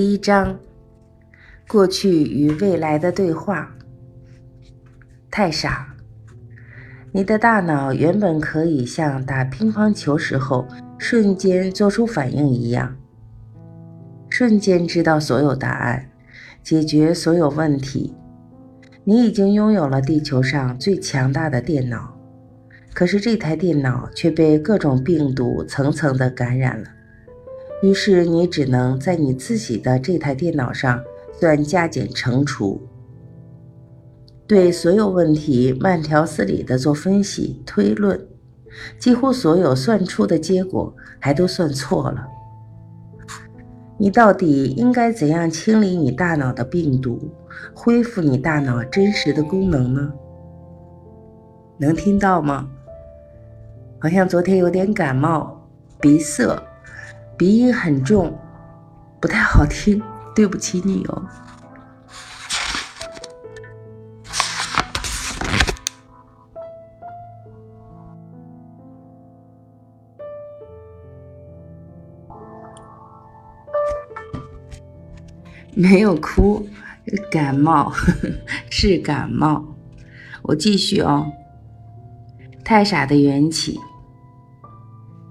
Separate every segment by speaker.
Speaker 1: 第一章：过去与未来的对话。太傻，你的大脑原本可以像打乒乓球时候瞬间做出反应一样，瞬间知道所有答案，解决所有问题。你已经拥有了地球上最强大的电脑，可是这台电脑却被各种病毒层层的感染了。于是你只能在你自己的这台电脑上算加减乘除，对所有问题慢条斯理的做分析推论，几乎所有算出的结果还都算错了。你到底应该怎样清理你大脑的病毒，恢复你大脑真实的功能呢？能听到吗？好像昨天有点感冒，鼻塞。鼻音很重，不太好听，对不起你哦。没有哭，感冒 是感冒。我继续哦。太傻的缘起，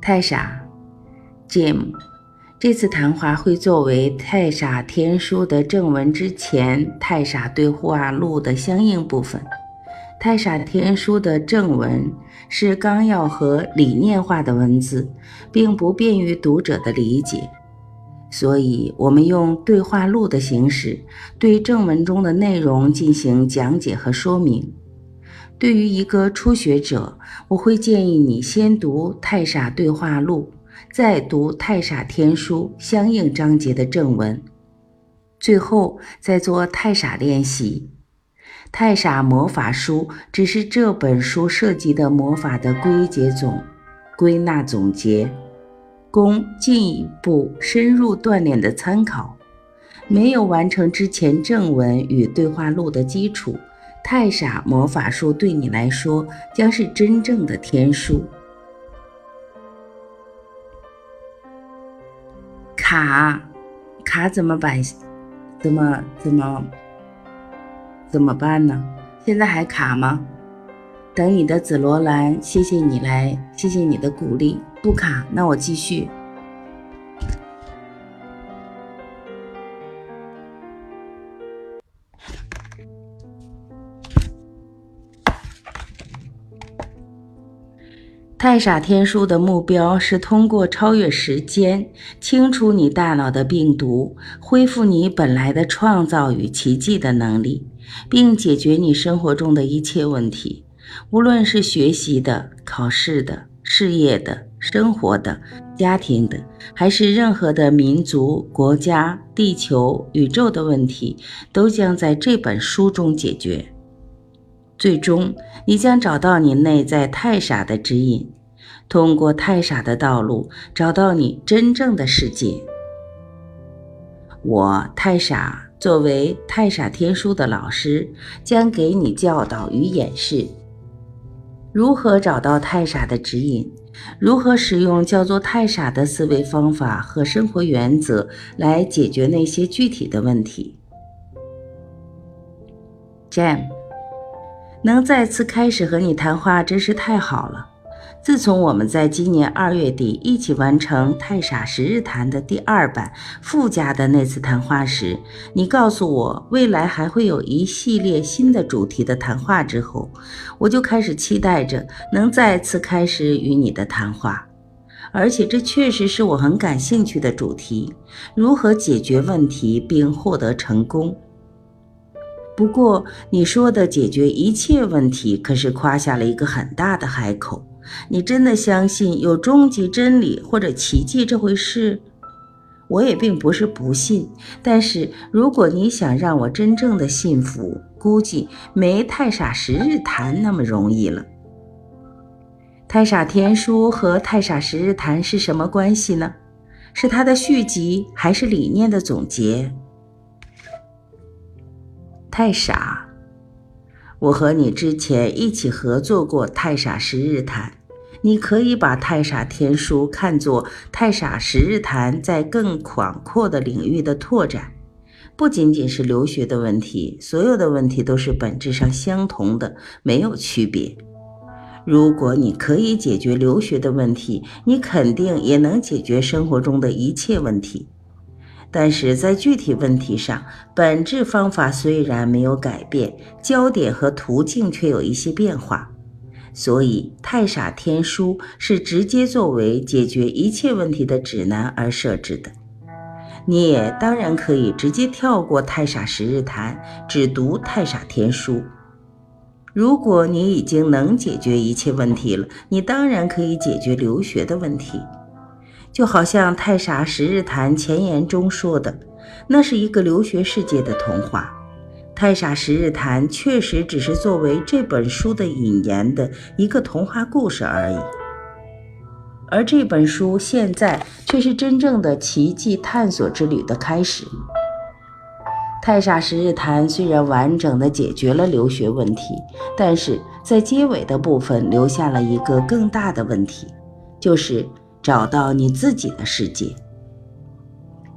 Speaker 1: 太傻。Jim，这次谈话会作为《太傻天书》的正文之前《太傻对话录》的相应部分。《太傻天书》的正文是纲要和理念化的文字，并不便于读者的理解，所以我们用对话录的形式对正文中的内容进行讲解和说明。对于一个初学者，我会建议你先读《太傻对话录》。再读《太傻天书》相应章节的正文，最后再做太傻练习。太傻魔法书只是这本书涉及的魔法的归结总、归纳总结，供进一步深入锻炼的参考。没有完成之前正文与对话录的基础，太傻魔法书对你来说将是真正的天书。卡卡怎么办？怎么怎么怎么办呢？现在还卡吗？等你的紫罗兰，谢谢你来，谢谢你的鼓励。不卡，那我继续。太傻天书的目标是通过超越时间，清除你大脑的病毒，恢复你本来的创造与奇迹的能力，并解决你生活中的一切问题，无论是学习的、考试的、事业的、生活的、家庭的，还是任何的民族、国家、地球、宇宙的问题，都将在这本书中解决。最终，你将找到你内在太傻的指引，通过太傻的道路找到你真正的世界。我太傻作为太傻天书的老师，将给你教导与演示，如何找到太傻的指引，如何使用叫做太傻的思维方法和生活原则来解决那些具体的问题。Jam。能再次开始和你谈话真是太好了。自从我们在今年二月底一起完成《太傻十日谈》的第二版附加的那次谈话时，你告诉我未来还会有一系列新的主题的谈话之后，我就开始期待着能再次开始与你的谈话。而且这确实是我很感兴趣的主题：如何解决问题并获得成功。不过，你说的解决一切问题，可是夸下了一个很大的海口。你真的相信有终极真理或者奇迹这回事？我也并不是不信，但是如果你想让我真正的信服，估计没太傻十日谈那么容易了。太傻天书和太傻十日谈是什么关系呢？是它的续集，还是理念的总结？太傻！我和你之前一起合作过《太傻十日谈》，你可以把太傻天书看作太傻十日谈在更广阔的领域的拓展，不仅仅是留学的问题，所有的问题都是本质上相同的，没有区别。如果你可以解决留学的问题，你肯定也能解决生活中的一切问题。但是在具体问题上，本质方法虽然没有改变，焦点和途径却有一些变化。所以，太傻天书是直接作为解决一切问题的指南而设置的。你也当然可以直接跳过太傻十日谈，只读太傻天书。如果你已经能解决一切问题了，你当然可以解决留学的问题。就好像太傻十日谈前言中说的，那是一个留学世界的童话。太傻十日谈确实只是作为这本书的引言的一个童话故事而已，而这本书现在却是真正的奇迹探索之旅的开始。太傻十日谈虽然完整的解决了留学问题，但是在结尾的部分留下了一个更大的问题，就是找到你自己的世界。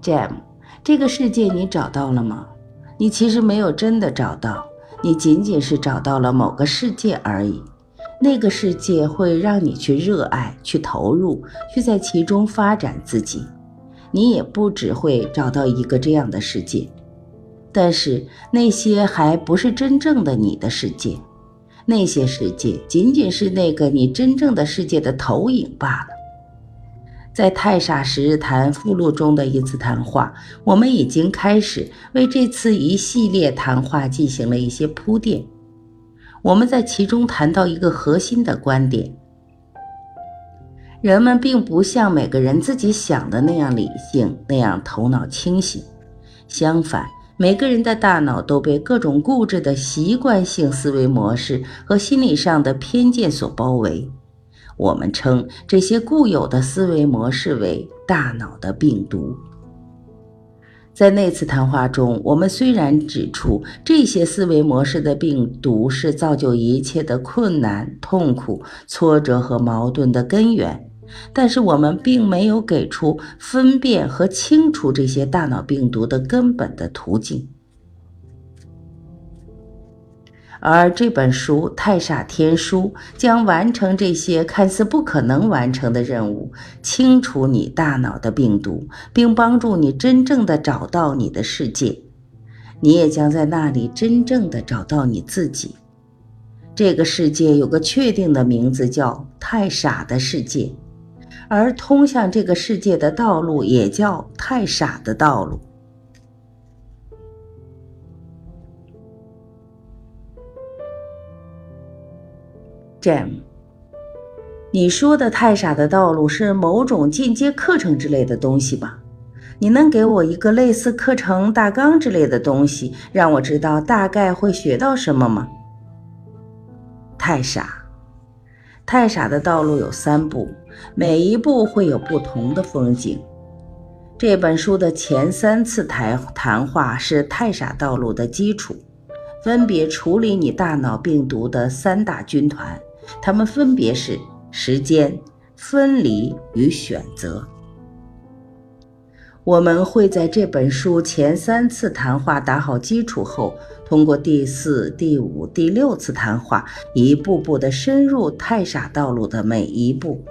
Speaker 1: Jam，这个世界你找到了吗？你其实没有真的找到，你仅仅是找到了某个世界而已。那个世界会让你去热爱、去投入、去在其中发展自己。你也不只会找到一个这样的世界，但是那些还不是真正的你的世界，那些世界仅仅是那个你真正的世界的投影罢了。在太傻十日谈附录中的一次谈话，我们已经开始为这次一系列谈话进行了一些铺垫。我们在其中谈到一个核心的观点：人们并不像每个人自己想的那样理性，那样头脑清醒。相反，每个人的大脑都被各种固执的习惯性思维模式和心理上的偏见所包围。我们称这些固有的思维模式为大脑的病毒。在那次谈话中，我们虽然指出这些思维模式的病毒是造就一切的困难、痛苦、挫折和矛盾的根源，但是我们并没有给出分辨和清除这些大脑病毒的根本的途径。而这本书《太傻天书》将完成这些看似不可能完成的任务，清除你大脑的病毒，并帮助你真正的找到你的世界。你也将在那里真正的找到你自己。这个世界有个确定的名字，叫“太傻的世界”，而通向这个世界的道路也叫“太傻的道路”。Jam，你说的太傻的道路是某种进阶课程之类的东西吧？你能给我一个类似课程大纲之类的东西，让我知道大概会学到什么吗？太傻，太傻的道路有三步，每一步会有不同的风景。这本书的前三次谈谈话是太傻道路的基础，分别处理你大脑病毒的三大军团。它们分别是时间、分离与选择。我们会在这本书前三次谈话打好基础后，通过第四、第五、第六次谈话，一步步地深入太傻道路的每一步。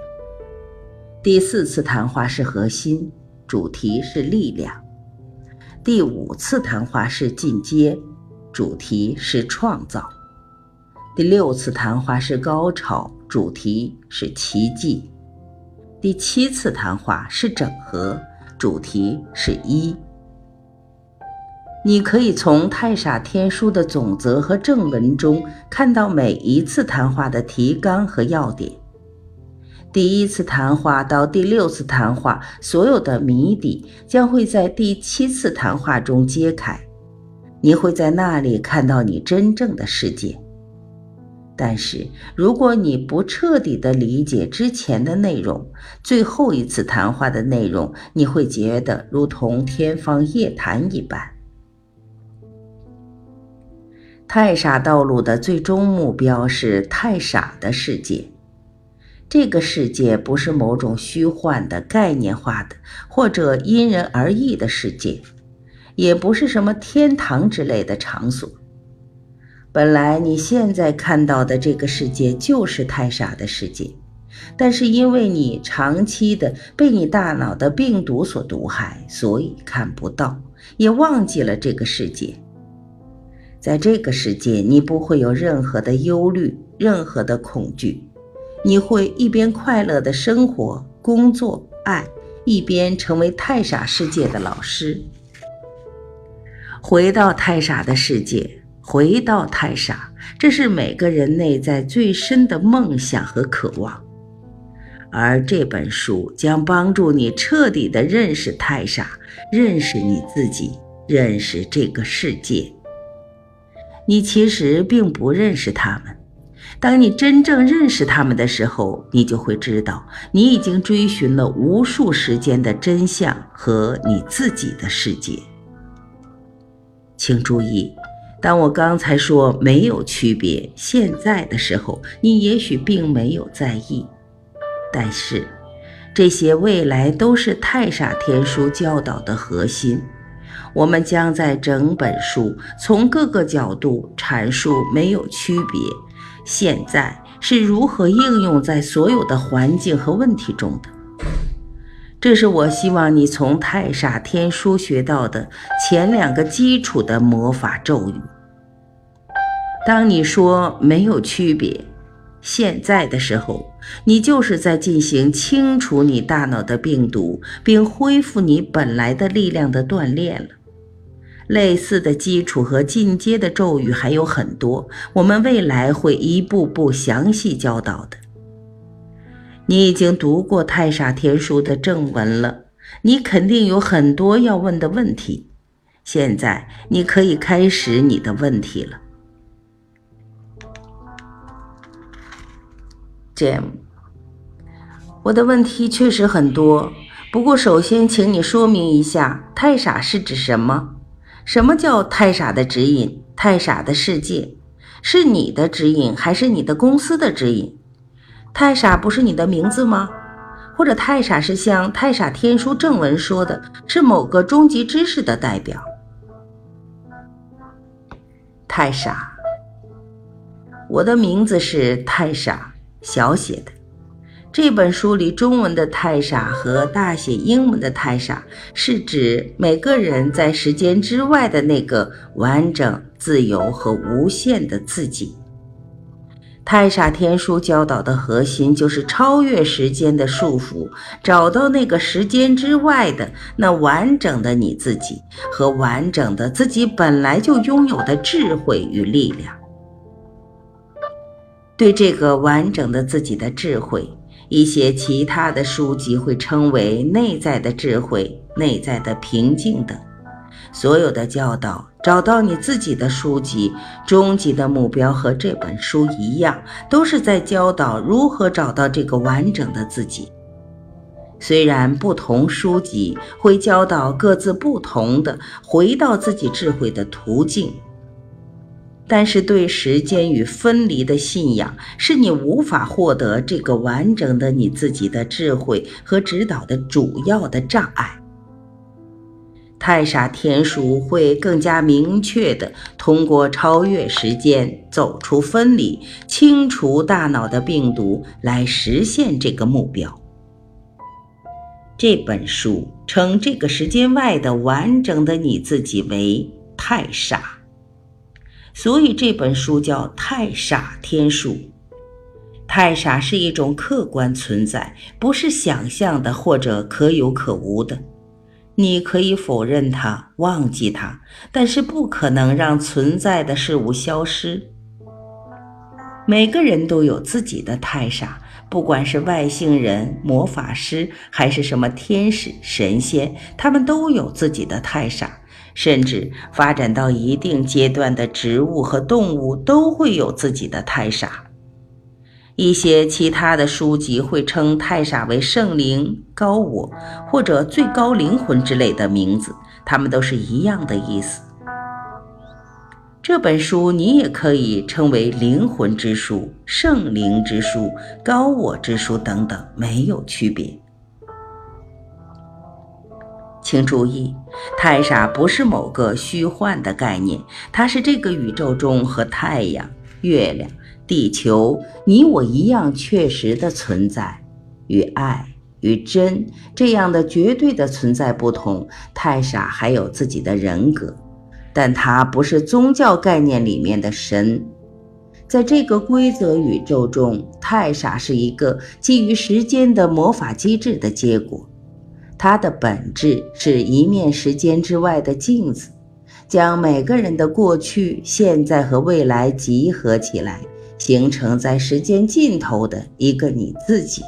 Speaker 1: 第四次谈话是核心，主题是力量；第五次谈话是进阶，主题是创造。第六次谈话是高潮，主题是奇迹；第七次谈话是整合，主题是一。你可以从太傻天书的总则和正文中看到每一次谈话的提纲和要点。第一次谈话到第六次谈话，所有的谜底将会在第七次谈话中揭开，你会在那里看到你真正的世界。但是，如果你不彻底的理解之前的内容，最后一次谈话的内容，你会觉得如同天方夜谭一般。太傻道路的最终目标是太傻的世界，这个世界不是某种虚幻的、概念化的或者因人而异的世界，也不是什么天堂之类的场所。本来你现在看到的这个世界就是太傻的世界，但是因为你长期的被你大脑的病毒所毒害，所以看不到，也忘记了这个世界。在这个世界，你不会有任何的忧虑，任何的恐惧。你会一边快乐的生活、工作、爱，一边成为太傻世界的老师。回到太傻的世界，回到太傻，这是每个人内在最深的梦想和渴望。而这本书将帮助你彻底的认识太傻，认识你自己，认识这个世界。你其实并不认识他们。当你真正认识他们的时候，你就会知道，你已经追寻了无数时间的真相和你自己的世界。请注意，当我刚才说没有区别现在的时候，你也许并没有在意，但是这些未来都是太傻天书教导的核心。我们将在整本书从各个角度阐述没有区别。现在是如何应用在所有的环境和问题中的？这是我希望你从太傻天书学到的前两个基础的魔法咒语。当你说没有区别现在的时候，你就是在进行清除你大脑的病毒，并恢复你本来的力量的锻炼了。类似的基础和进阶的咒语还有很多，我们未来会一步步详细教导的。你已经读过太傻天书的正文了，你肯定有很多要问的问题。现在你可以开始你的问题了，Jim。我的问题确实很多，不过首先请你说明一下，太傻是指什么？什么叫太傻的指引？太傻的世界是你的指引，还是你的公司的指引？太傻不是你的名字吗？或者太傻是像太傻天书正文说的，是某个终极知识的代表？太傻，我的名字是太傻，小写的。这本书里中文的“太傻”和大写英文的“太傻”，是指每个人在时间之外的那个完整、自由和无限的自己。太傻天书教导的核心就是超越时间的束缚，找到那个时间之外的那完整的你自己和完整的自己本来就拥有的智慧与力量。对这个完整的自己的智慧。一些其他的书籍会称为内在的智慧、内在的平静等。所有的教导，找到你自己的书籍，终极的目标和这本书一样，都是在教导如何找到这个完整的自己。虽然不同书籍会教导各自不同的回到自己智慧的途径。但是，对时间与分离的信仰，是你无法获得这个完整的你自己的智慧和指导的主要的障碍。太傻天书会更加明确地通过超越时间、走出分离、清除大脑的病毒来实现这个目标。这本书称这个时间外的完整的你自己为太傻。所以这本书叫《太傻天书》。太傻是一种客观存在，不是想象的或者可有可无的。你可以否认它，忘记它，但是不可能让存在的事物消失。每个人都有自己的太傻，不管是外星人、魔法师，还是什么天使、神仙，他们都有自己的太傻。甚至发展到一定阶段的植物和动物都会有自己的太傻。一些其他的书籍会称太傻为圣灵、高我或者最高灵魂之类的名字，它们都是一样的意思。这本书你也可以称为灵魂之书、圣灵之书、高我之书等等，没有区别。请注意，太傻不是某个虚幻的概念，它是这个宇宙中和太阳、月亮、地球、你我一样确实的存在。与爱与真这样的绝对的存在不同，太傻还有自己的人格。但它不是宗教概念里面的神，在这个规则宇宙中，太傻是一个基于时间的魔法机制的结果。它的本质是一面时间之外的镜子，将每个人的过去、现在和未来集合起来，形成在时间尽头的一个你自己。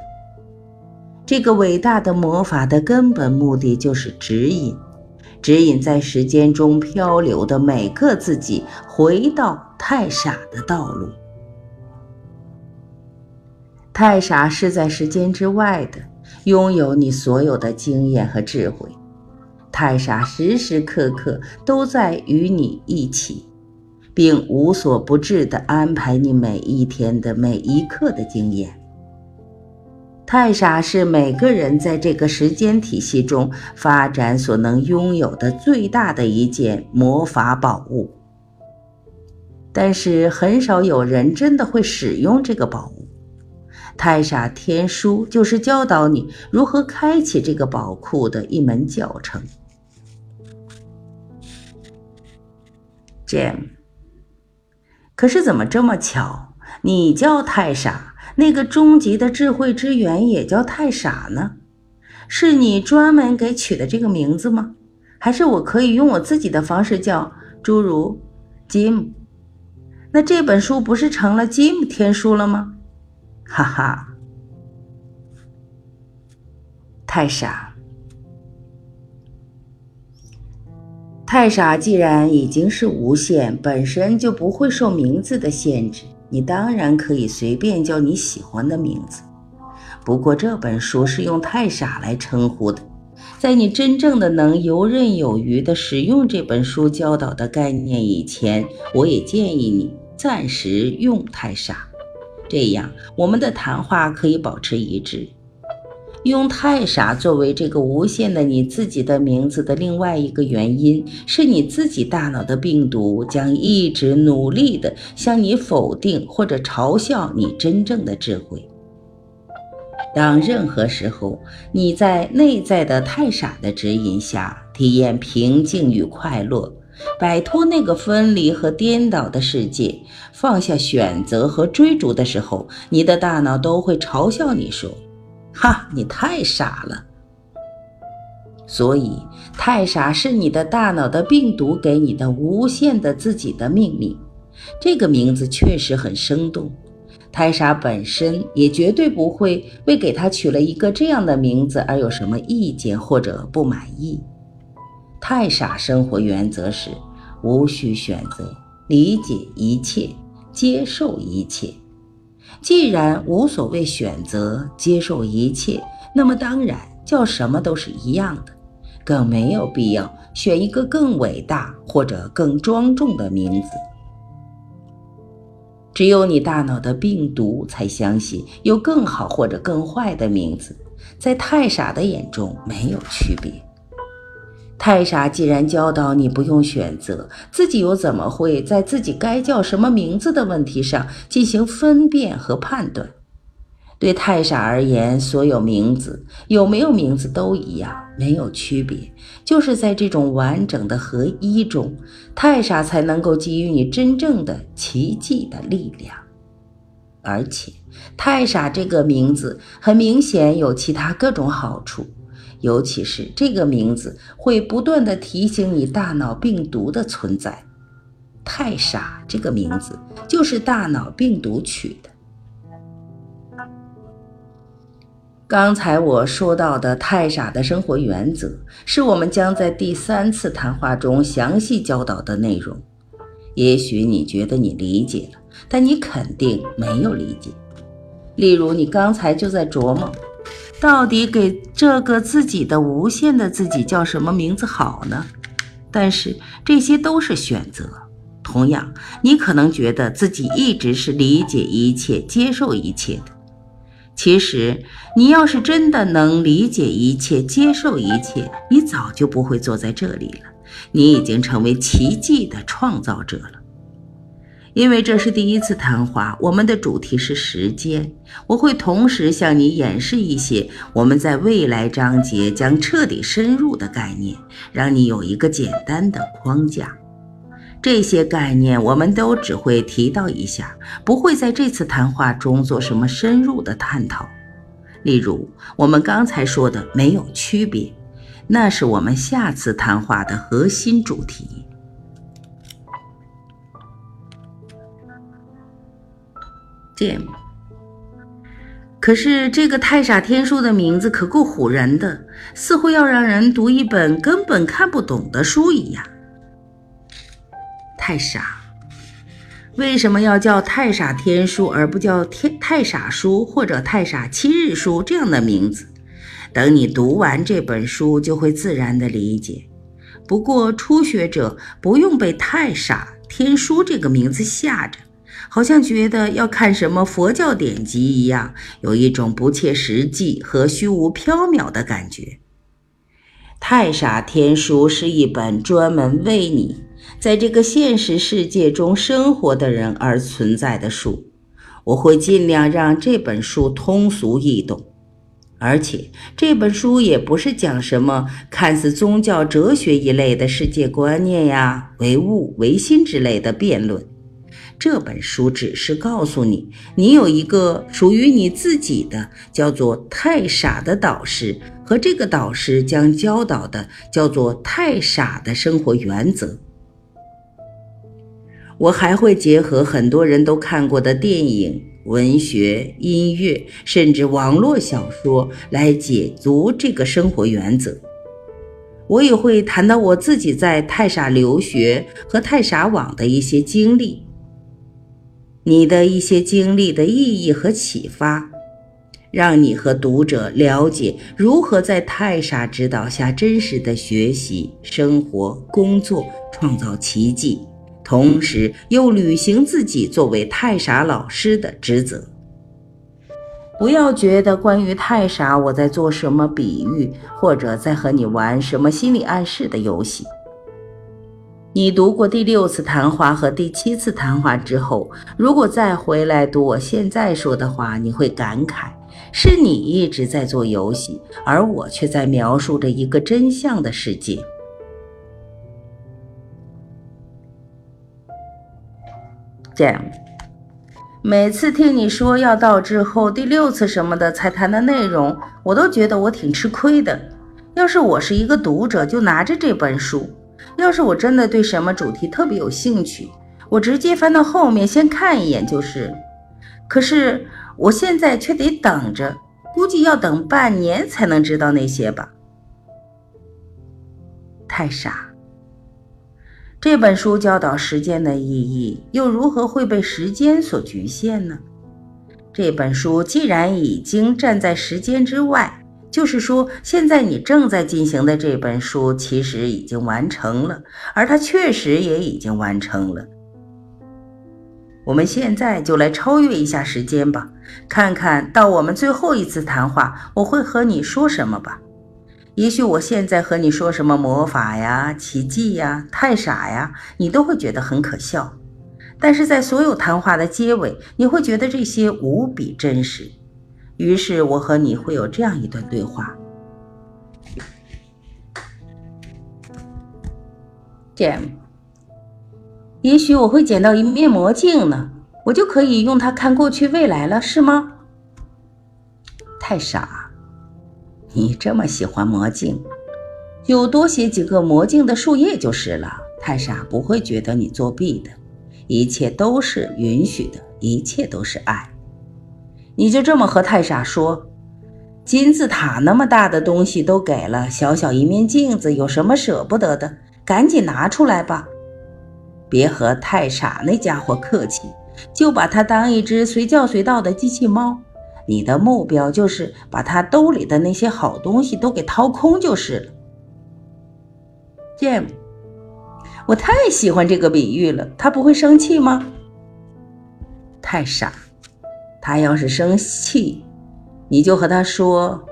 Speaker 1: 这个伟大的魔法的根本目的就是指引。指引在时间中漂流的每个自己回到太傻的道路。太傻是在时间之外的，拥有你所有的经验和智慧。太傻时时刻刻都在与你一起，并无所不至地安排你每一天的每一刻的经验。太傻是每个人在这个时间体系中发展所能拥有的最大的一件魔法宝物，但是很少有人真的会使用这个宝物。太傻天书就是教导你如何开启这个宝库的一门教程。Jam，可是怎么这么巧？你叫太傻？那个终极的智慧之源也叫太傻呢？是你专门给取的这个名字吗？还是我可以用我自己的方式叫，诸如 Jim？那这本书不是成了 Jim 天书了吗？哈哈，太傻，太傻！既然已经是无限，本身就不会受名字的限制。你当然可以随便叫你喜欢的名字，不过这本书是用太傻来称呼的。在你真正的能游刃有余地使用这本书教导的概念以前，我也建议你暂时用太傻，这样我们的谈话可以保持一致。用太傻作为这个无限的你自己的名字的另外一个原因，是你自己大脑的病毒将一直努力地向你否定或者嘲笑你真正的智慧。当任何时候你在内在的太傻的指引下体验平静与快乐，摆脱那个分离和颠倒的世界，放下选择和追逐的时候，你的大脑都会嘲笑你说。哈，你太傻了。所以，太傻是你的大脑的病毒给你的无限的自己的命令。这个名字确实很生动。太傻本身也绝对不会为给他取了一个这样的名字而有什么意见或者不满意。太傻生活原则是无需选择，理解一切，接受一切。既然无所谓选择，接受一切，那么当然叫什么都是一样的，更没有必要选一个更伟大或者更庄重的名字。只有你大脑的病毒才相信有更好或者更坏的名字，在太傻的眼中没有区别。太傻既然教导你不用选择，自己又怎么会在自己该叫什么名字的问题上进行分辨和判断？对太傻而言，所有名字有没有名字都一样，没有区别。就是在这种完整的合一中，太傻才能够给予你真正的奇迹的力量。而且，太傻这个名字很明显有其他各种好处。尤其是这个名字会不断的提醒你大脑病毒的存在。太傻这个名字就是大脑病毒取的。刚才我说到的太傻的生活原则，是我们将在第三次谈话中详细教导的内容。也许你觉得你理解了，但你肯定没有理解。例如，你刚才就在琢磨。到底给这个自己的无限的自己叫什么名字好呢？但是这些都是选择，同样，你可能觉得自己一直是理解一切、接受一切的。其实，你要是真的能理解一切、接受一切，你早就不会坐在这里了。你已经成为奇迹的创造者了。因为这是第一次谈话，我们的主题是时间。我会同时向你演示一些我们在未来章节将彻底深入的概念，让你有一个简单的框架。这些概念我们都只会提到一下，不会在这次谈话中做什么深入的探讨。例如，我们刚才说的没有区别，那是我们下次谈话的核心主题。Jim，可是这个太傻天书的名字可够唬人的，似乎要让人读一本根本看不懂的书一样。太傻，为什么要叫太傻天书而不叫天太傻书或者太傻七日书这样的名字？等你读完这本书，就会自然的理解。不过初学者不用被太傻天书这个名字吓着。好像觉得要看什么佛教典籍一样，有一种不切实际和虚无缥缈的感觉。《太傻天书》是一本专门为你在这个现实世界中生活的人而存在的书。我会尽量让这本书通俗易懂，而且这本书也不是讲什么看似宗教哲学一类的世界观念呀、唯物唯心之类的辩论。这本书只是告诉你，你有一个属于你自己的叫做“太傻”的导师，和这个导师将教导的叫做“太傻”的生活原则。我还会结合很多人都看过的电影、文学、音乐，甚至网络小说来解读这个生活原则。我也会谈到我自己在太傻留学和太傻网的一些经历。你的一些经历的意义和启发，让你和读者了解如何在太傻指导下真实的学习、生活、工作，创造奇迹，同时又履行自己作为太傻老师的职责。不要觉得关于太傻我在做什么比喻，或者在和你玩什么心理暗示的游戏。你读过第六次谈话和第七次谈话之后，如果再回来读我现在说的话，你会感慨：是你一直在做游戏，而我却在描述着一个真相的世界。这样，每次听你说要到之后第六次什么的才谈的内容，我都觉得我挺吃亏的。要是我是一个读者，就拿着这本书。要是我真的对什么主题特别有兴趣，我直接翻到后面先看一眼就是。可是我现在却得等着，估计要等半年才能知道那些吧。太傻。这本书教导时间的意义，又如何会被时间所局限呢？这本书既然已经站在时间之外。就是说，现在你正在进行的这本书其实已经完成了，而它确实也已经完成了。我们现在就来超越一下时间吧，看看到我们最后一次谈话，我会和你说什么吧。也许我现在和你说什么魔法呀、奇迹呀、太傻呀，你都会觉得很可笑。但是在所有谈话的结尾，你会觉得这些无比真实。于是我和你会有这样一段对话，Jim。也许我会捡到一面魔镜呢，我就可以用它看过去未来了，是吗？太傻，你这么喜欢魔镜，就多写几个魔镜的树叶就是了。太傻不会觉得你作弊的，一切都是允许的，一切都是爱。你就这么和太傻说，金字塔那么大的东西都给了，小小一面镜子有什么舍不得的？赶紧拿出来吧！别和太傻那家伙客气，就把它当一只随叫随到的机器猫。你的目标就是把他兜里的那些好东西都给掏空就是了。Jim，我太喜欢这个比喻了，他不会生气吗？太傻，他要是生气，你就和他说：“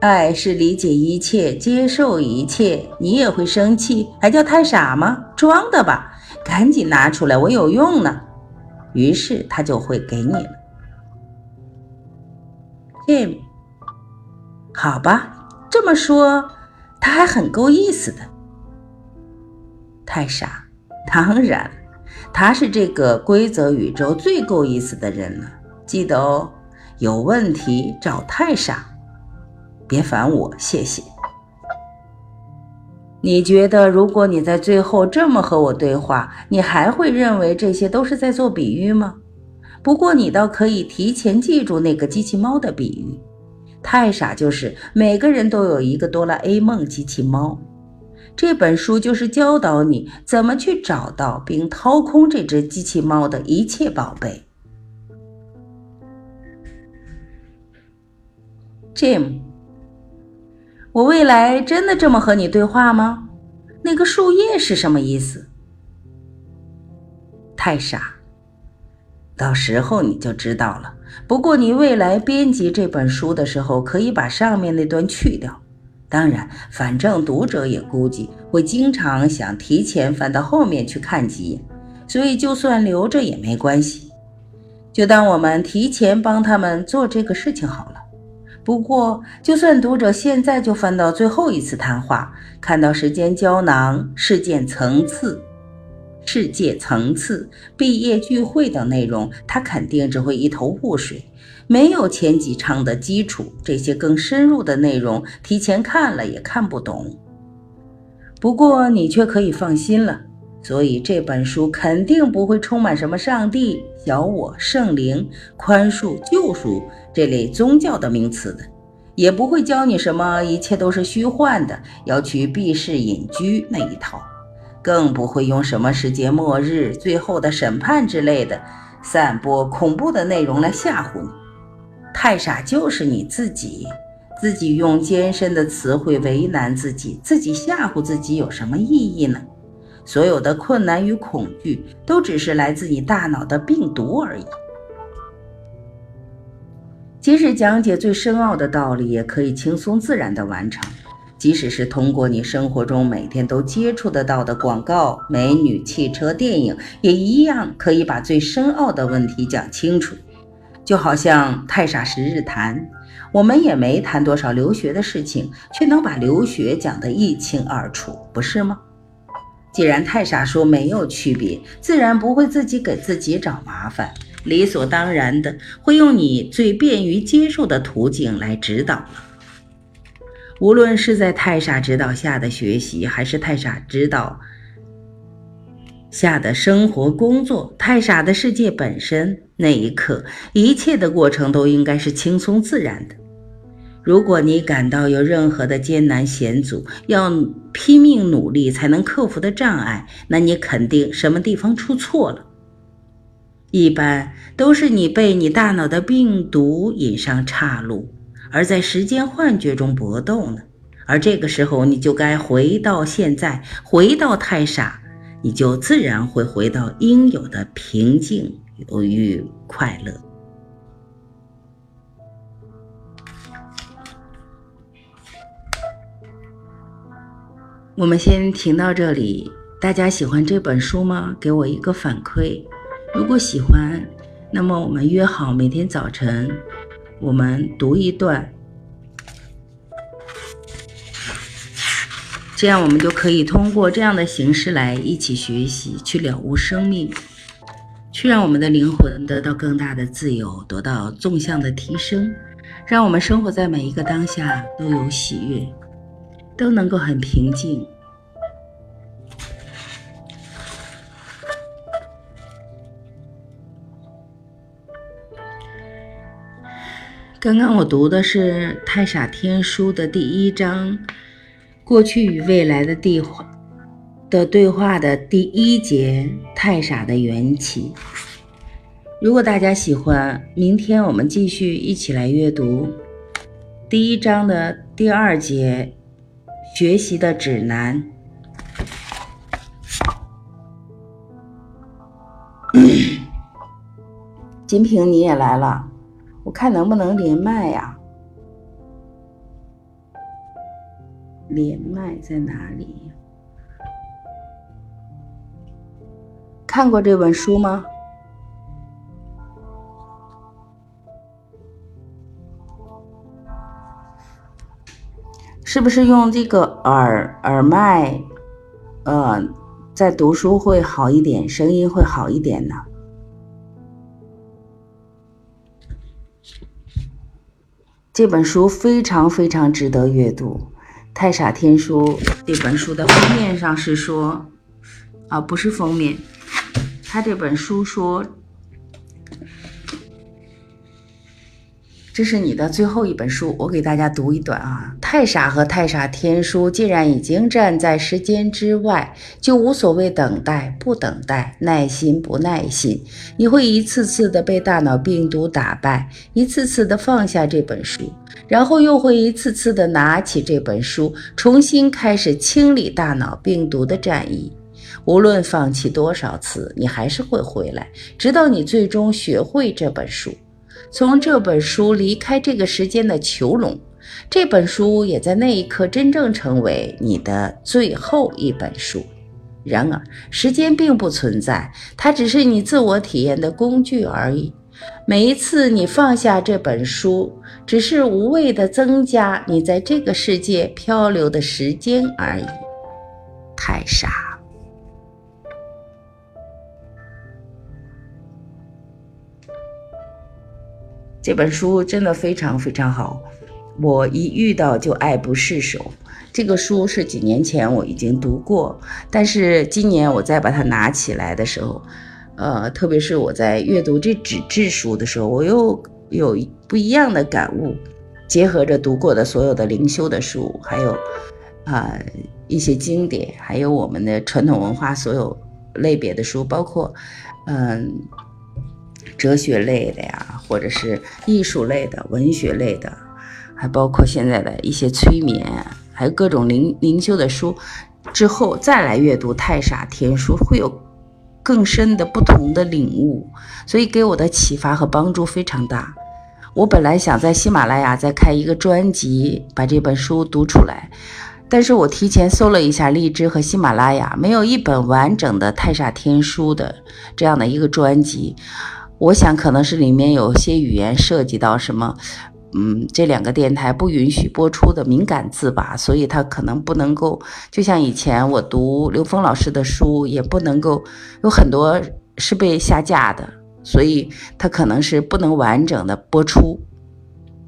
Speaker 1: 爱是理解一切，接受一切。”你也会生气，还叫太傻吗？装的吧，赶紧拿出来，我有用呢。于是他就会给你了。Jim，好吧，这么说，他还很够意思的。太傻，当然，他是这个规则宇宙最够意思的人了。记得哦，有问题找太傻，别烦我，谢谢。你觉得，如果你在最后这么和我对话，你还会认为这些都是在做比喻吗？不过你倒可以提前记住那个机器猫的比喻。太傻就是每个人都有一个哆啦 A 梦机器猫。这本书就是教导你怎么去找到并掏空这只机器猫的一切宝贝。Jim，我未来真的这么和你对话吗？那个树叶是什么意思？太傻，到时候你就知道了。不过你未来编辑这本书的时候，可以把上面那段去掉。当然，反正读者也估计会经常想提前翻到后面去看几眼，所以就算留着也没关系，就当我们提前帮他们做这个事情好了。不过，就算读者现在就翻到最后一次谈话，看到时间胶囊、事件层次、世界层次、毕业聚会等内容，他肯定只会一头雾水。没有前几章的基础，这些更深入的内容提前看了也看不懂。不过你却可以放心了，所以这本书肯定不会充满什么上帝、小我、圣灵、宽恕、救赎这类宗教的名词的，也不会教你什么一切都是虚幻的，要去避世隐居那一套，更不会用什么世界末日、最后的审判之类的散播恐怖的内容来吓唬你。太傻就是你自己，自己用艰深的词汇为难自己，自己吓唬自己有什么意义呢？所有的困难与恐惧都只是来自你大脑的病毒而已。即使讲解最深奥的道理，也可以轻松自然地完成。即使是通过你生活中每天都接触得到的广告、美女、汽车、电影，也一样可以把最深奥的问题讲清楚。就好像太傻十日谈，我们也没谈多少留学的事情，却能把留学讲得一清二楚，不是吗？既然太傻说没有区别，自然不会自己给自己找麻烦，理所当然的会用你最便于接受的途径来指导了。无论是在太傻指导下的学习，还是太傻指导。下的生活、工作，太傻的世界本身，那一刻，一切的过程都应该是轻松自然的。如果你感到有任何的艰难险阻，要拼命努力才能克服的障碍，那你肯定什么地方出错了。一般都是你被你大脑的病毒引上岔路，而在时间幻觉中搏斗呢。而这个时候，你就该回到现在，回到太傻。你就自然会回到应有的平静与快乐。我们先停到这里。大家喜欢这本书吗？给我一个反馈。如果喜欢，那么我们约好每天早晨，我们读一段。这样，我们就可以通过这样的形式来一起学习，去了悟生命，去让我们的灵魂得到更大的自由，得到纵向的提升，让我们生活在每一个当下都有喜悦，都能够很平静。刚刚我读的是《太傻天书》的第一章。过去与未来的对话的对话的第一节，太傻的缘起。如果大家喜欢，明天我们继续一起来阅读第一章的第二节，学习的指南。金平你也来了，我看能不能连麦呀？连麦在哪里？看过这本书吗？是不是用这个耳耳麦，呃，在读书会好一点，声音会好一点呢？这本书非常非常值得阅读，《太傻天书》这本书的封面上是说，啊，不是封面，他这本书说。这是你的最后一本书，我给大家读一段啊。太傻和太傻天书既然已经站在时间之外，就无所谓等待不等待，耐心不耐心。你会一次次的被大脑病毒打败，一次次的放下这本书，然后又会一次次的拿起这本书，重新开始清理大脑病毒的战役。无论放弃多少次，你还是会回来，直到你最终学会这本书。从这本书离开这个时间的囚笼，这本书也在那一刻真正成为你的最后一本书。然而，时间并不存在，它只是你自我体验的工具而已。每一次你放下这本书，只是无谓的增加你在这个世界漂流的时间而已。太傻。这本书真的非常非常好，我一遇到就爱不释手。这个书是几年前我已经读过，但是今年我再把它拿起来的时候，呃，特别是我在阅读这纸质书的时候，我又有不一样的感悟。结合着读过的所有的灵修的书，还有啊一些经典，还有我们的传统文化所有类别的书，包括嗯。哲学类的呀，或者是艺术类的、文学类的，还包括现在的一些催眠，还有各种灵灵修的书，之后再来阅读《太傻天书》，会有更深的不同的领悟，所以给我的启发和帮助非常大。我本来想在喜马拉雅再开一个专辑，把这本书读出来，但是我提前搜了一下荔枝和喜马拉雅，没有一本完整的《太傻天书》的这样的一个专辑。我想可能是里面有些语言涉及到什么，嗯，这两个电台不允许播出的敏感字吧，所以它可能不能够，就像以前我读刘峰老师的书，也不能够有很多是被下架的，所以它可能是不能完整的播出。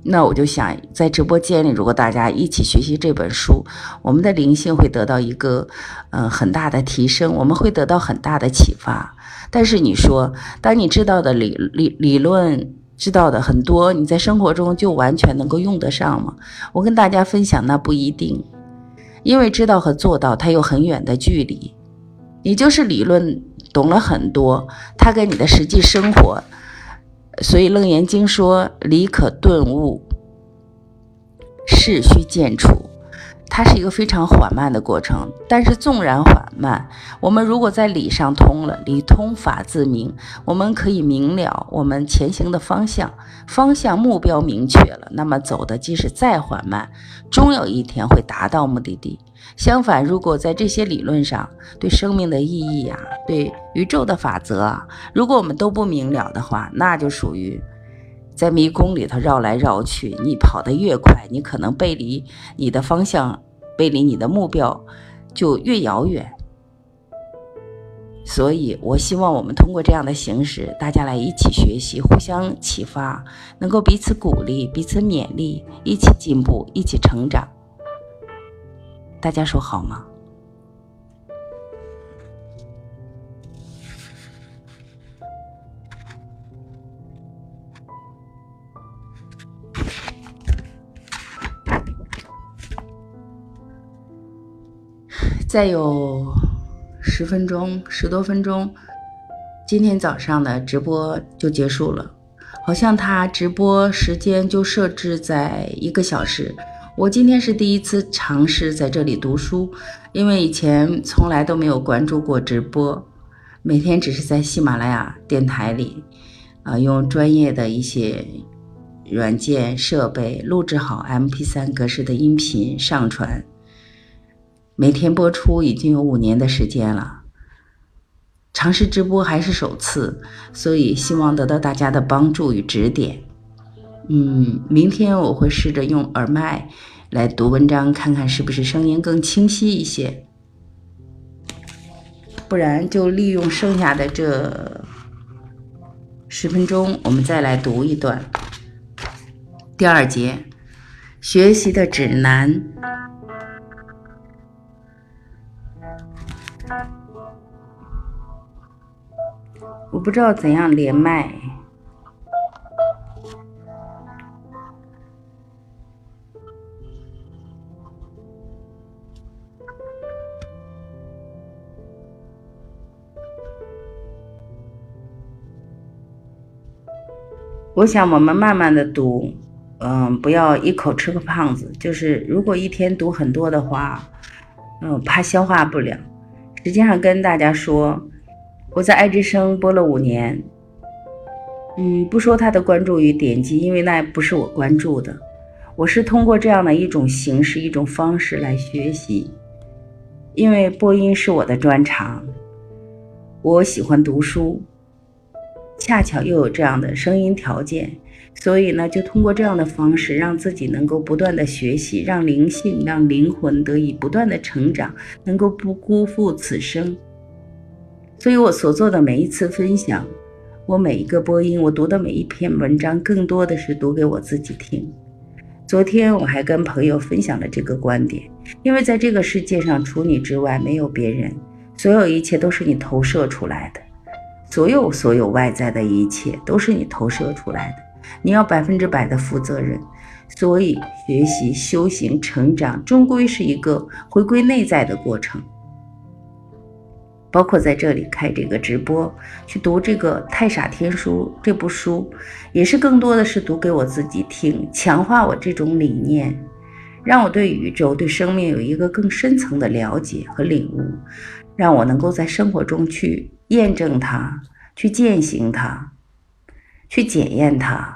Speaker 1: 那我就想在直播间里，如果大家一起学习这本书，我们的灵性会得到一个，嗯，很大的提升，我们会得到很大的启发。但是你说，当你知道的理理理论知道的很多，你在生活中就完全能够用得上吗？我跟大家分享，那不一定，因为知道和做到它有很远的距离。你就是理论懂了很多，它跟你的实际生活，所以《楞严经》说：“理可顿悟，事须渐处。”它是一个非常缓慢的过程，但是纵然缓慢，我们如果在理上通了，理通法自明，我们可以明了我们前行的方向，方向目标明确了，那么走的即使再缓慢，终有一天会达到目的地。相反，如果在这些理论上，对生命的意义啊，对宇宙的法则啊，如果我们都不明了的话，那就属于。在迷宫里头绕来绕去，你跑得越快，你可能背离你的方向，背离你的目标就越遥远。所以，我希望我们通过这样的形式，大家来一起学习，互相启发，能够彼此鼓励、彼此勉励，一起进步，一起成长。大家说好吗？再有十分钟，十多分钟，今天早上的直播就结束了。好像他直播时间就设置在一个小时。我今天是第一次尝试在这里读书，因为以前从来都没有关注过直播。每天只是在喜马拉雅电台里，啊，用专业的一些软件设备录制好 MP3 格式的音频上传，每天播出已经有五年的时间了。尝试直播还是首次，所以希望得到大家的帮助与指点。嗯，明天我会试着用耳麦来读文章，看看是不是声音更清晰一些。不然就利用剩下的这十分钟，我们再来读一段第二节学习的指南。我不知道怎样连麦。我想我们慢慢的读，嗯，不要一口吃个胖子。就是如果一天读很多的话，嗯，怕消化不了。实际上跟大家说，我在爱之声播了五年，嗯，不说他的关注与点击，因为那不是我关注的。我是通过这样的一种形式、一种方式来学习，因为播音是我的专长，我喜欢读书。恰巧又有这样的声音条件，所以呢，就通过这样的方式，让自己能够不断的学习，让灵性、让灵魂得以不断的成长，能够不辜负此生。所以我所做的每一次分享，我每一个播音，我读的每一篇文章，更多的是读给我自己听。昨天我还跟朋友分享了这个观点，因为在这个世界上，除你之外没有别人，所有一切都是你投射出来的。所有所有外在的一切都是你投射出来的，你要百分之百的负责任。所以学习、修行、成长，终归是一个回归内在的过程。包括在这里开这个直播，去读这个《太傻天书》这部书，也是更多的是读给我自己听，强化我这种理念，让我对宇宙、对生命有一个更深层的了解和领悟，让我能够在生活中去。验证它，去践行它，去检验它，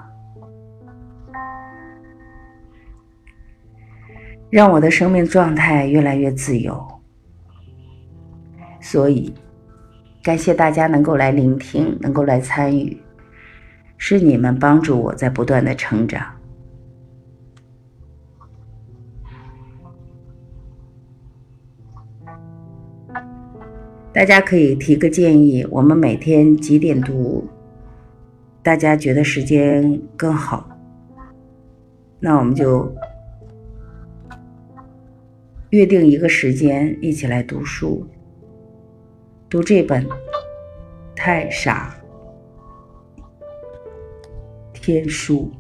Speaker 1: 让我的生命状态越来越自由。所以，感谢大家能够来聆听，能够来参与，是你们帮助我在不断的成长。大家可以提个建议，我们每天几点读？大家觉得时间更好，那我们就约定一个时间，一起来读书，读这本《太傻天书》。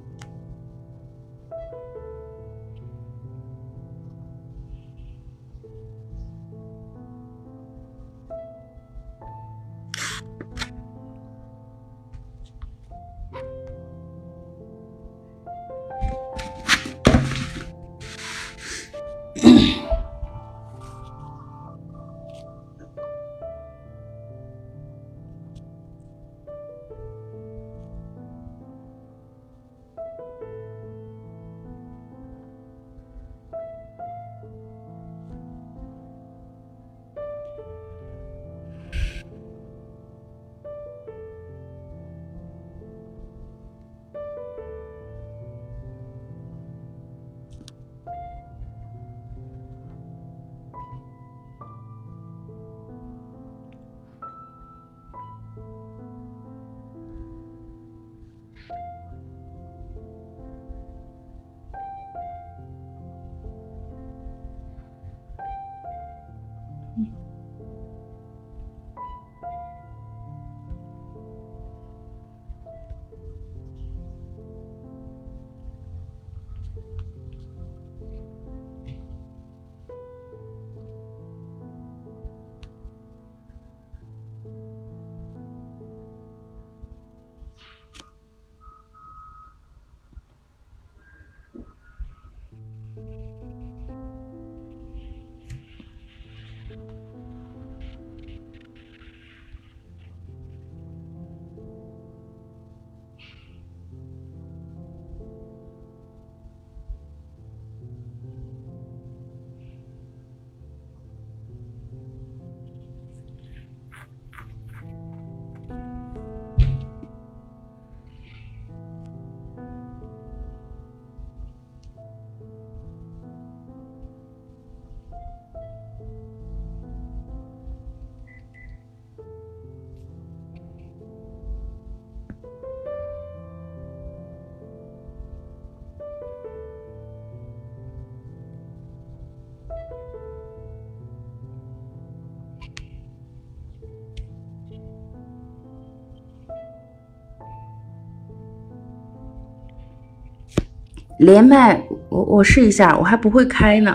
Speaker 1: 连麦，我我试一下，我还不会开呢。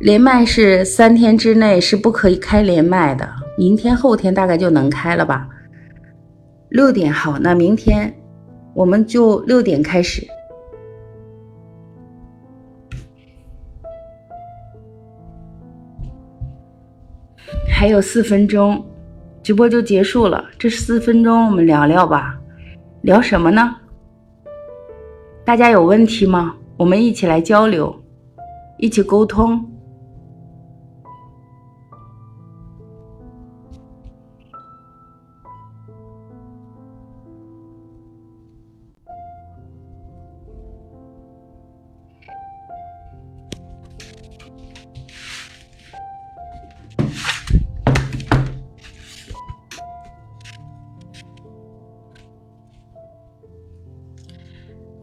Speaker 1: 连麦是三天之内是不可以开连麦的，明天后天大概就能开了吧？六点好，那明天我们就六点开始。还有四分钟，直播就结束了。这四分钟我们聊聊吧，聊什么呢？大家有问题吗？我们一起来交流，一起沟通。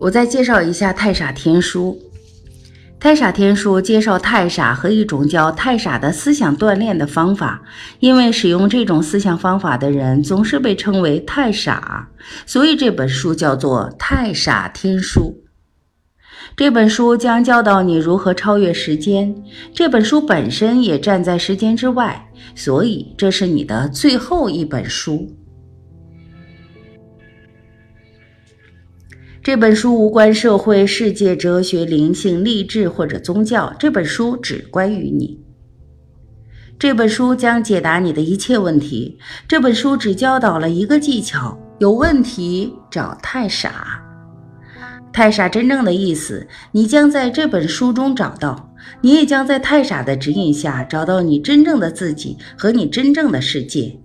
Speaker 1: 我再介绍一下太傻天书。太傻天书介绍太傻和一种叫太傻的思想锻炼的方法。因为使用这种思想方法的人总是被称为太傻，所以这本书叫做《太傻天书》。这本书将教导你如何超越时间。这本书本身也站在时间之外，所以这是你的最后一本书。这本书无关社会、世界、哲学、灵性、励志或者宗教。这本书只关于你。这本书将解答你的一切问题。这本书只教导了一个技巧：有问题找太傻。太傻真正的意思，你将在这本书中找到。你也将在太傻的指引下找到你真正的自己和你真正的世界。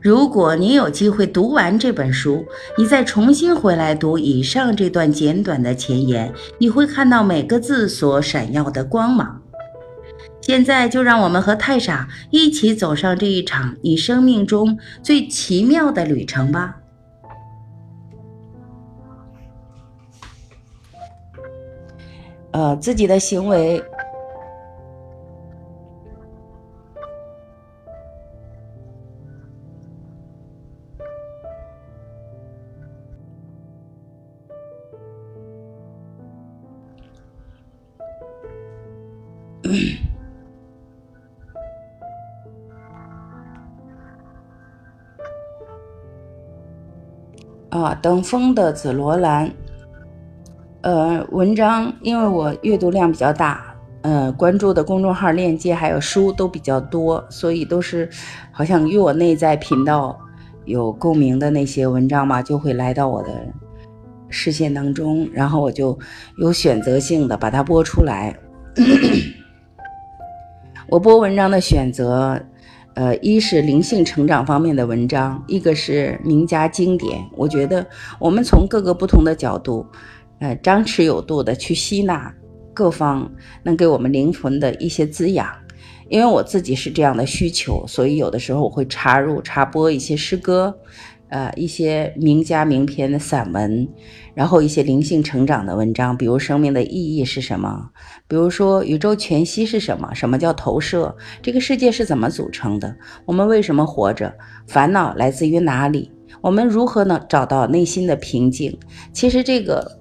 Speaker 1: 如果你有机会读完这本书，你再重新回来读以上这段简短的前言，你会看到每个字所闪耀的光芒。现在就让我们和太傻一起走上这一场你生命中最奇妙的旅程吧。呃，自己的行为。啊，等风的紫罗兰。呃，文章因为我阅读量比较大，呃，关注的公众号链接还有书都比较多，所以都是好像与我内在频道有共鸣的那些文章嘛，就会来到我的视线当中，然后我就有选择性的把它播出来。我播文章的选择，呃，一是灵性成长方面的文章，一个是名家经典。我觉得我们从各个不同的角度，呃，张弛有度的去吸纳各方能给我们灵魂的一些滋养。因为我自己是这样的需求，所以有的时候我会插入插播一些诗歌。呃，一些名家名篇的散文，然后一些灵性成长的文章，比如生命的意义是什么？比如说宇宙全息是什么？什么叫投射？这个世界是怎么组成的？我们为什么活着？烦恼来自于哪里？我们如何能找到内心的平静？其实这个。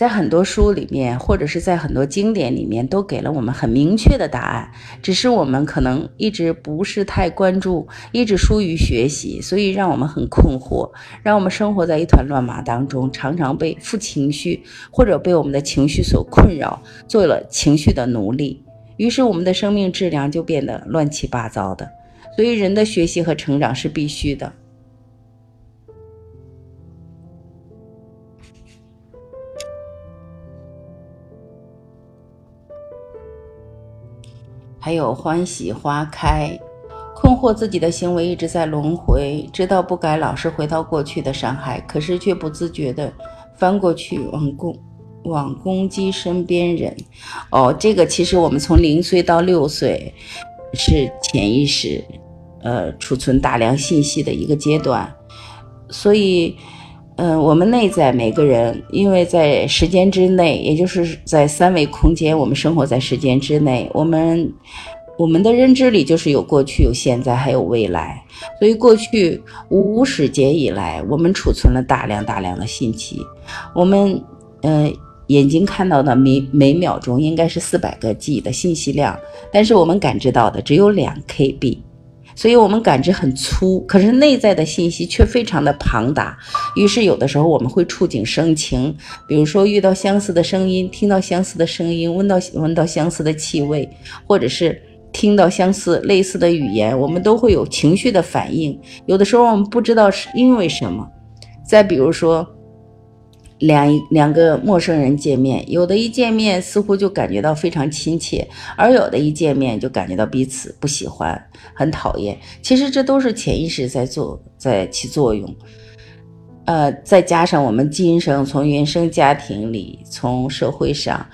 Speaker 1: 在很多书里面，或者是在很多经典里面，都给了我们很明确的答案，只是我们可能一直不是太关注，一直疏于学习，所以让我们很困惑，让我们生活在一团乱麻当中，常常被负情绪或者被我们的情绪所困扰，做了情绪的奴隶，于是我们的生命质量就变得乱七八糟的。所以，人的学习和成长是必须的。还有欢喜花开，困惑自己的行为一直在轮回，知道不该老是回到过去的伤害，可是却不自觉的翻过去往攻往攻击身边人。哦，这个其实我们从零岁到六岁是潜意识呃储存大量信息的一个阶段，所以。嗯，我们内在每个人，因为在时间之内，也就是在三维空间，我们生活在时间之内，我们我们的认知里就是有过去、有现在，还有未来。所以过去无始劫以来，我们储存了大量大量的信息。我们，呃，眼睛看到的每每秒钟应该是四百个 G 的信息量，但是我们感知到的只有两 KB。所以，我们感知很粗，可是内在的信息却非常的庞大。于是，有的时候我们会触景生情，比如说遇到相似的声音，听到相似的声音，闻到闻到相似的气味，或者是听到相似类似的语言，我们都会有情绪的反应。有的时候我们不知道是因为什么。再比如说。两两个陌生人见面，有的一见面似乎就感觉到非常亲切，而有的一见面就感觉到彼此不喜欢，很讨厌。其实这都是潜意识在做，在起作用。呃，再加上我们今生从原生家庭里，从社会上，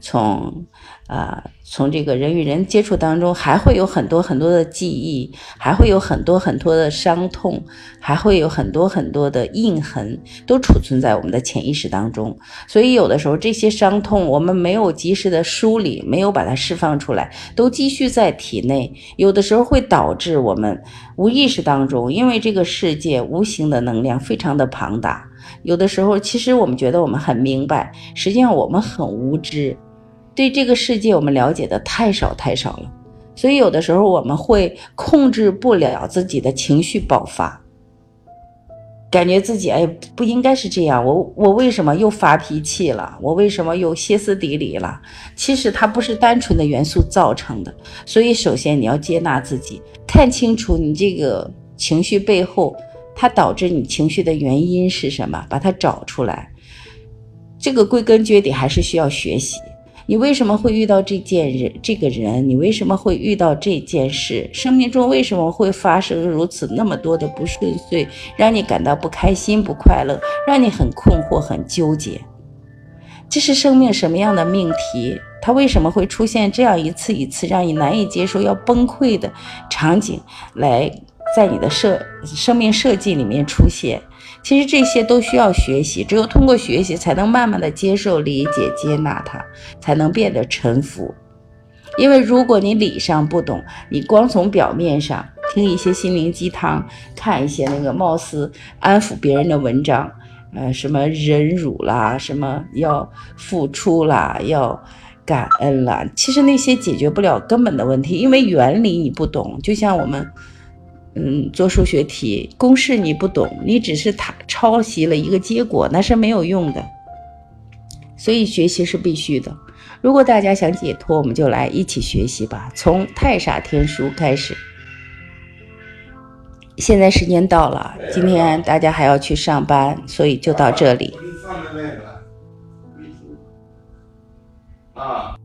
Speaker 1: 从。啊，从这个人与人接触当中，还会有很多很多的记忆，还会有很多很多的伤痛，还会有很多很多的印痕，都储存在我们的潜意识当中。所以，有的时候这些伤痛，我们没有及时的梳理，没有把它释放出来，都积蓄在体内。有的时候会导致我们无意识当中，因为这个世界无形的能量非常的庞大。有的时候，其实我们觉得我们很明白，实际上我们很无知。对这个世界，我们了解的太少太少了，所以有的时候我们会控制不了自己的情绪爆发，感觉自己哎不应该是这样，我我为什么又发脾气了？我为什么又歇斯底里了？其实它不是单纯的元素造成的，所以首先你要接纳自己，看清楚你这个情绪背后，它导致你情绪的原因是什么，把它找出来。这个归根结底还是需要学习。你为什么会遇到这件人？这个人，你为什么会遇到这件事？生命中为什么会发生如此那么多的不顺遂，让你感到不开心、不快乐，让你很困惑、很纠结？这是生命什么样的命题？它为什么会出现这样一次一次让你难以接受、要崩溃的场景，来在你的设生命设计里面出现？其实这些都需要学习，只有通过学习，才能慢慢的接受、理解、接纳它，才能变得臣服。因为如果你理上不懂，你光从表面上听一些心灵鸡汤，看一些那个貌似安抚别人的文章，呃，什么忍辱啦，什么要付出啦，要感恩啦，其实那些解决不了根本的问题，因为原理你不懂，就像我们。嗯做数学题公式你不懂你只是他抄袭了一个结果那是没有用的所以学习是必须的。如果大家想解脱我们就来一起学习吧从太傻天书开始。现在时间到了今天大家还要去上班所以就到这里。啊